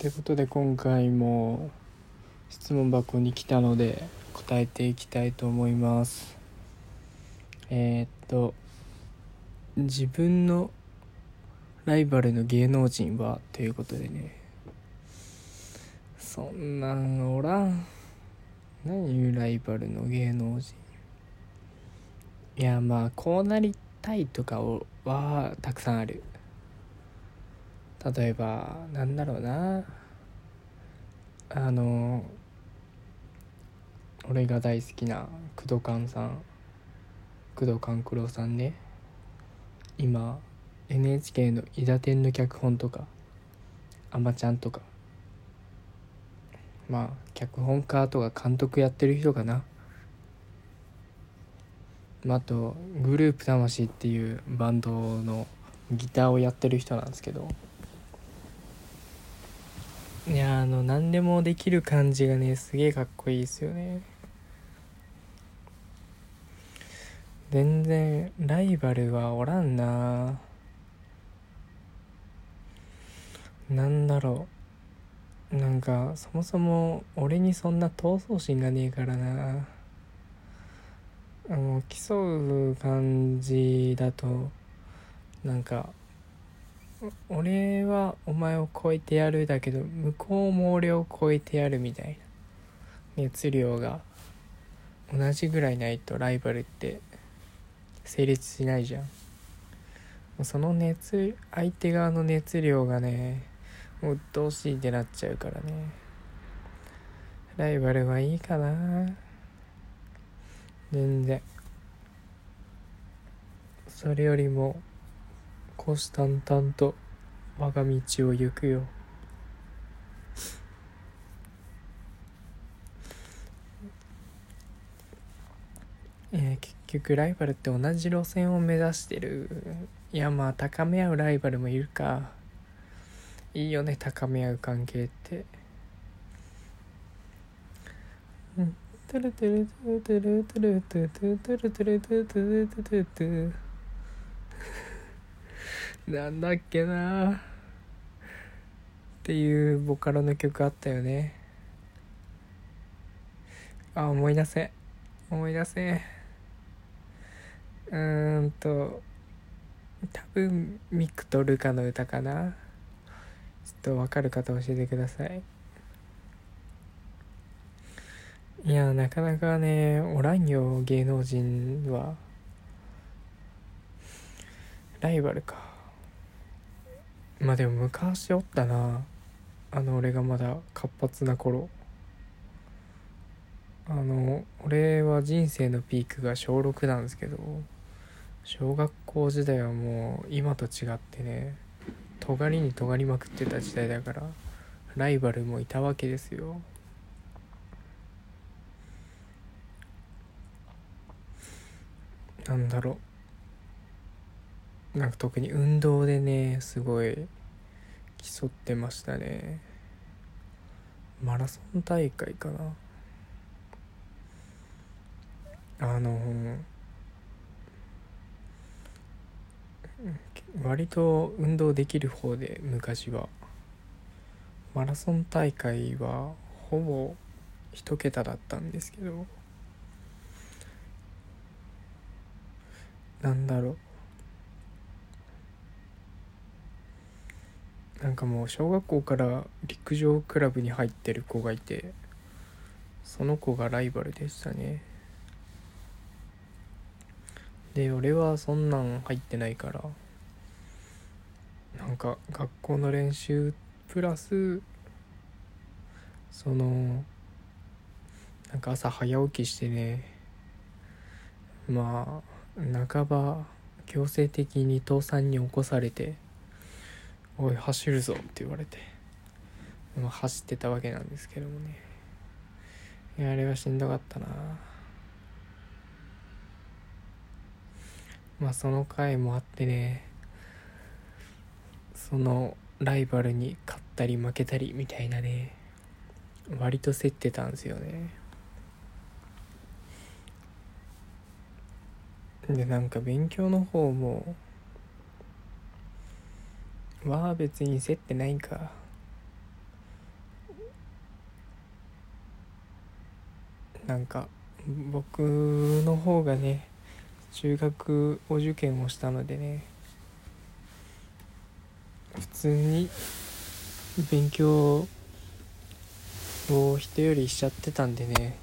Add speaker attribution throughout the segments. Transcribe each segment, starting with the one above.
Speaker 1: ってことで今回も質問箱に来たので答えていきたいと思います。えー、っと自分のライバルの芸能人は？ということでね。そんなんおらん。何いうライバルの芸能人？いやまあこうなりたいとかはたくさんある。例えばなんだろうな。あの俺が大好きな工藤勘さん工藤官九郎さんね。今 NHK の「伊田天」の脚本とか「あまちゃん」とか。まあ脚本家とか監督やってる人かな。まああとグループ魂っていうバンドのギターをやってる人なんですけど。いやあの何でもできる感じがねすげえかっこいいですよね。全然ライバルはおらんな。なんだろう。なんかそもそも俺にそんな闘争心がねえからな。あの競う感じだとなんか俺はお前を超えてやるだけど向こうも俺を超えてやるみたいな熱量が同じぐらいないとライバルって成立しないじゃん。その熱相手側の熱量がねもう鬱陶しいってなっちゃうからね。ライバルはいいかな。全然。それよりも虎視眈々と我が道を行くよ。えー、結局ライバルって同じ路線を目指してる。いやまあ高め合うライバルもいるか。いいよね高め合う関係って。うん。トゥルトゥルトゥルトゥルトゥルトゥルトゥルトゥルトゥルトゥルトゥルトゥルなんだっけな。っていうボカロの曲あったよね。あ思い出せ。思い出せ。うーんと多分ミクとルカの歌かな。ちょっと分かる方教えてください。いやなかなかねおらんよ芸能人は。ライバルか。まあでも昔おったな。あの俺がまだ活発な頃。あの俺は人生のピークが小6なんですけど小学校時代はもう今と違ってね尖りに尖りまくってた時代だからライバルもいたわけですよ。なんだろう。なんか特に運動でねすごい競ってましたね。マラソン大会かな。あの割と運動できる方で昔は。マラソン大会はほぼ一桁だったんですけど。なんだろう。なんかもう小学校から陸上クラブに入ってる子がいてその子がライバルでしたね。で俺はそんなん入ってないからなんか学校の練習プラスそのなんか朝早起きしてねまあ半ば強制的に父さんに起こされておい走るぞ」って言われて、走ってたわけなんですけどもね。いやあれはしんどかったな。まあその回もあってね。そのライバルに勝ったり負けたりみたいなね。割と競ってたんですよね。でなんか勉強の方もは別にせってないんかなんか僕の方がね中学お受験をしたのでね普通に勉強を人よりしちゃってたんでね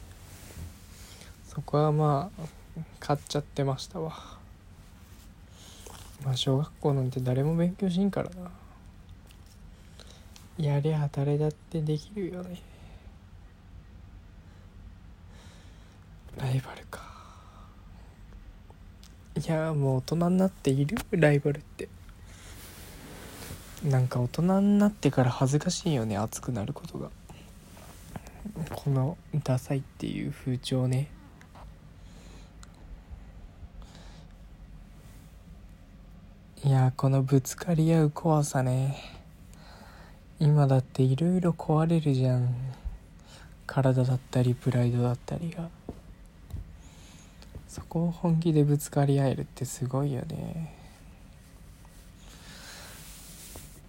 Speaker 1: そこはまあ買っちゃってましたわ。まあ小学校なんて誰も勉強しんからな。やりゃ誰だってできるよね。ライバルか。いやもう大人になっている？ライバルって。なんか大人になってから恥ずかしいよね熱くなることが。このダサいっていう風潮ね。いやこのぶつかり合う怖さね。今だっていろいろ壊れるじゃん。体だったりプライドだったりが。そこを本気でぶつかり合えるってすごいよね。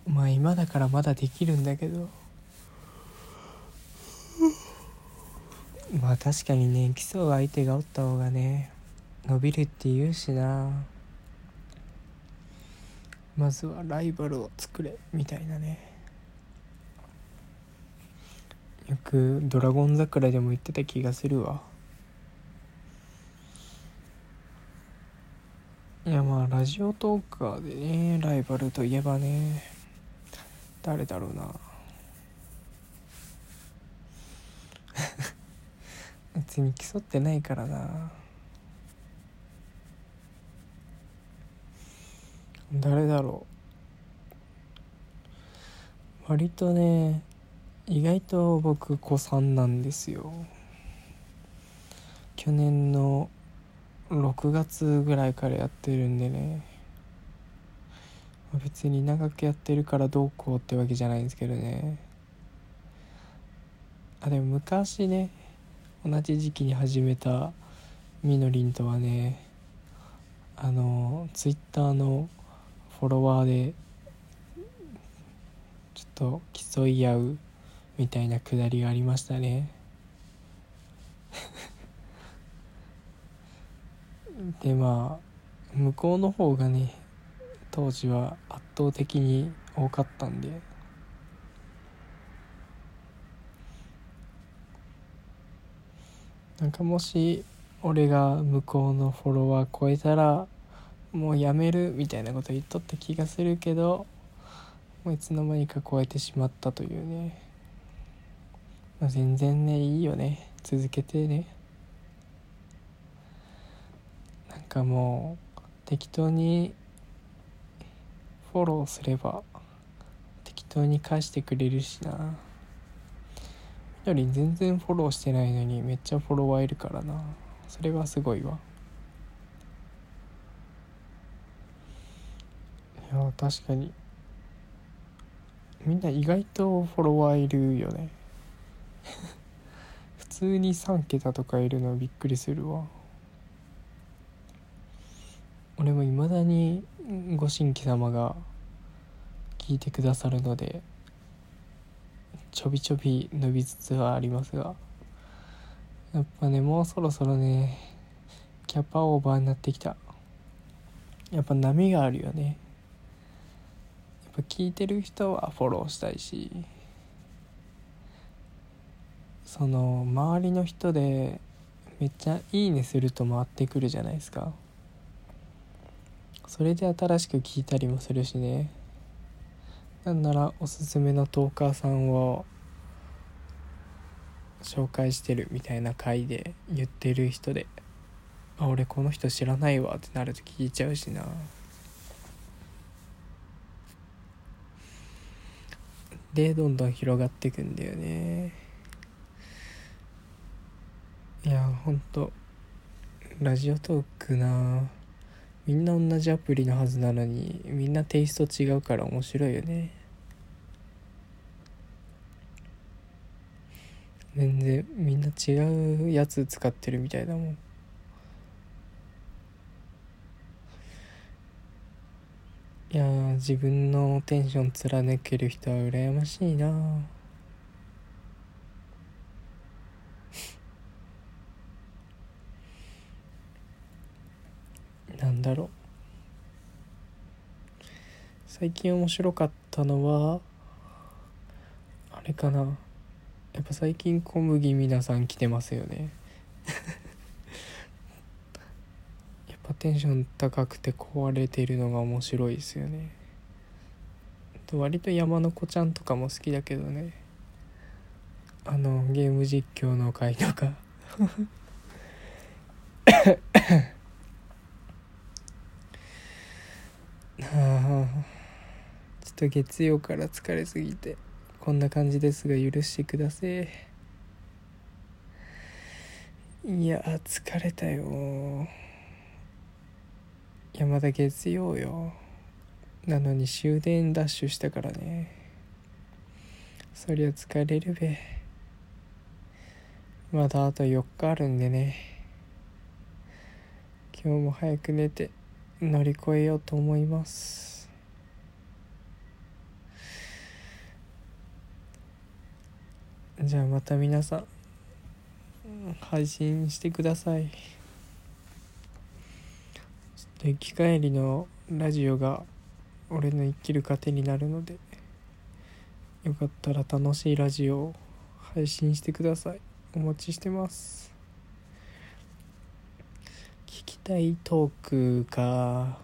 Speaker 1: まあ今だからまだできるんだけど。まあ確かにね競う相手がおった方がね伸びるって言うしな。まずはライバルを作れみたいなね。よく「ドラゴン桜」でも言ってた気がするわ。いやまあラジオトーカーでねライバルといえばね誰だろうな。別に競ってないからな。誰だろう。割とね意外と僕子さんなんですよ。去年の6月ぐらいからやってるんでね。別に長くやってるからどうこうってわけじゃないんですけどね。あでも昔ね同じ時期に始めたみのりんとはねあのツイッターのフォロワーでちょっと競い合うみたいなくだりがありましたね。でまあ向こうの方がね当時は圧倒的に多かったんで。なんかもし俺が向こうのフォロワー超えたらもうやめるみたいなこと言っとった気がするけどもういつの間にか超えてしまったというね、まあ、全然ねいいよね。続けてね。なんかもう適当にフォローすれば適当に返してくれるしな。みのり全然フォローしてないのにめっちゃフォロワーいるからな。それはすごいわ。いや確かに。みんな意外とフォロワーいるよね。普通に3桁とかいるのびっくりするわ。俺もいまだにご新規様が聞いてくださるのでちょびちょび伸びつつはありますが。やっぱねもうそろそろねキャパオーバーになってきた。やっぱ波があるよね。聞いてる人はフォローしたいしその周りの人でめっちゃ「いいね」すると回ってくるじゃないですか。それで新しく聞いたりもするしね。なんならおすすめのトーカーさんを紹介してるみたいな回で言ってる人であ俺この人知らないわってなると聞いちゃうしな。でどんどん広がっていくんだよね。いやほんとラジオトークな。みんな同じアプリのはずなのにみんなテイスト違うから面白いよね。全然みんな違うやつ使ってるみたいだもん。自分のテンション貫ける人は羨ましいな。なんだろう。最近面白かったのはあれかな。やっぱ最近小麦皆さん来てますよね。やっぱテンション高くて壊れてるのが面白いですよね。割と山の子ちゃんとかも好きだけどね。あのゲーム実況の回とか。あちょっと月曜から疲れすぎてこんな感じですが許してくださいいや疲れたよ。いやまだ月曜よ。なのに終電ダッシュしたからね。そりゃ疲れるべ。まだあと4日あるんでね。今日も早く寝て乗り越えようと思います。じゃあまた皆さん配信してください。ちょっと行き帰りのラジオが俺の生きる糧になるのでよかったら楽しいラジオを配信してください。お待ちしてます。聞きたいトークか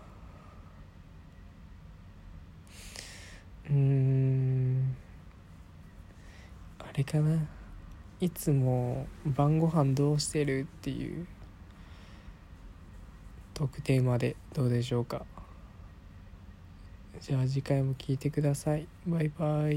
Speaker 1: うんあれかな。いつも晩ご飯どうしてるっていうトークテーマでどうでしょうか。じゃあ次回も聞いてください。バイバイ。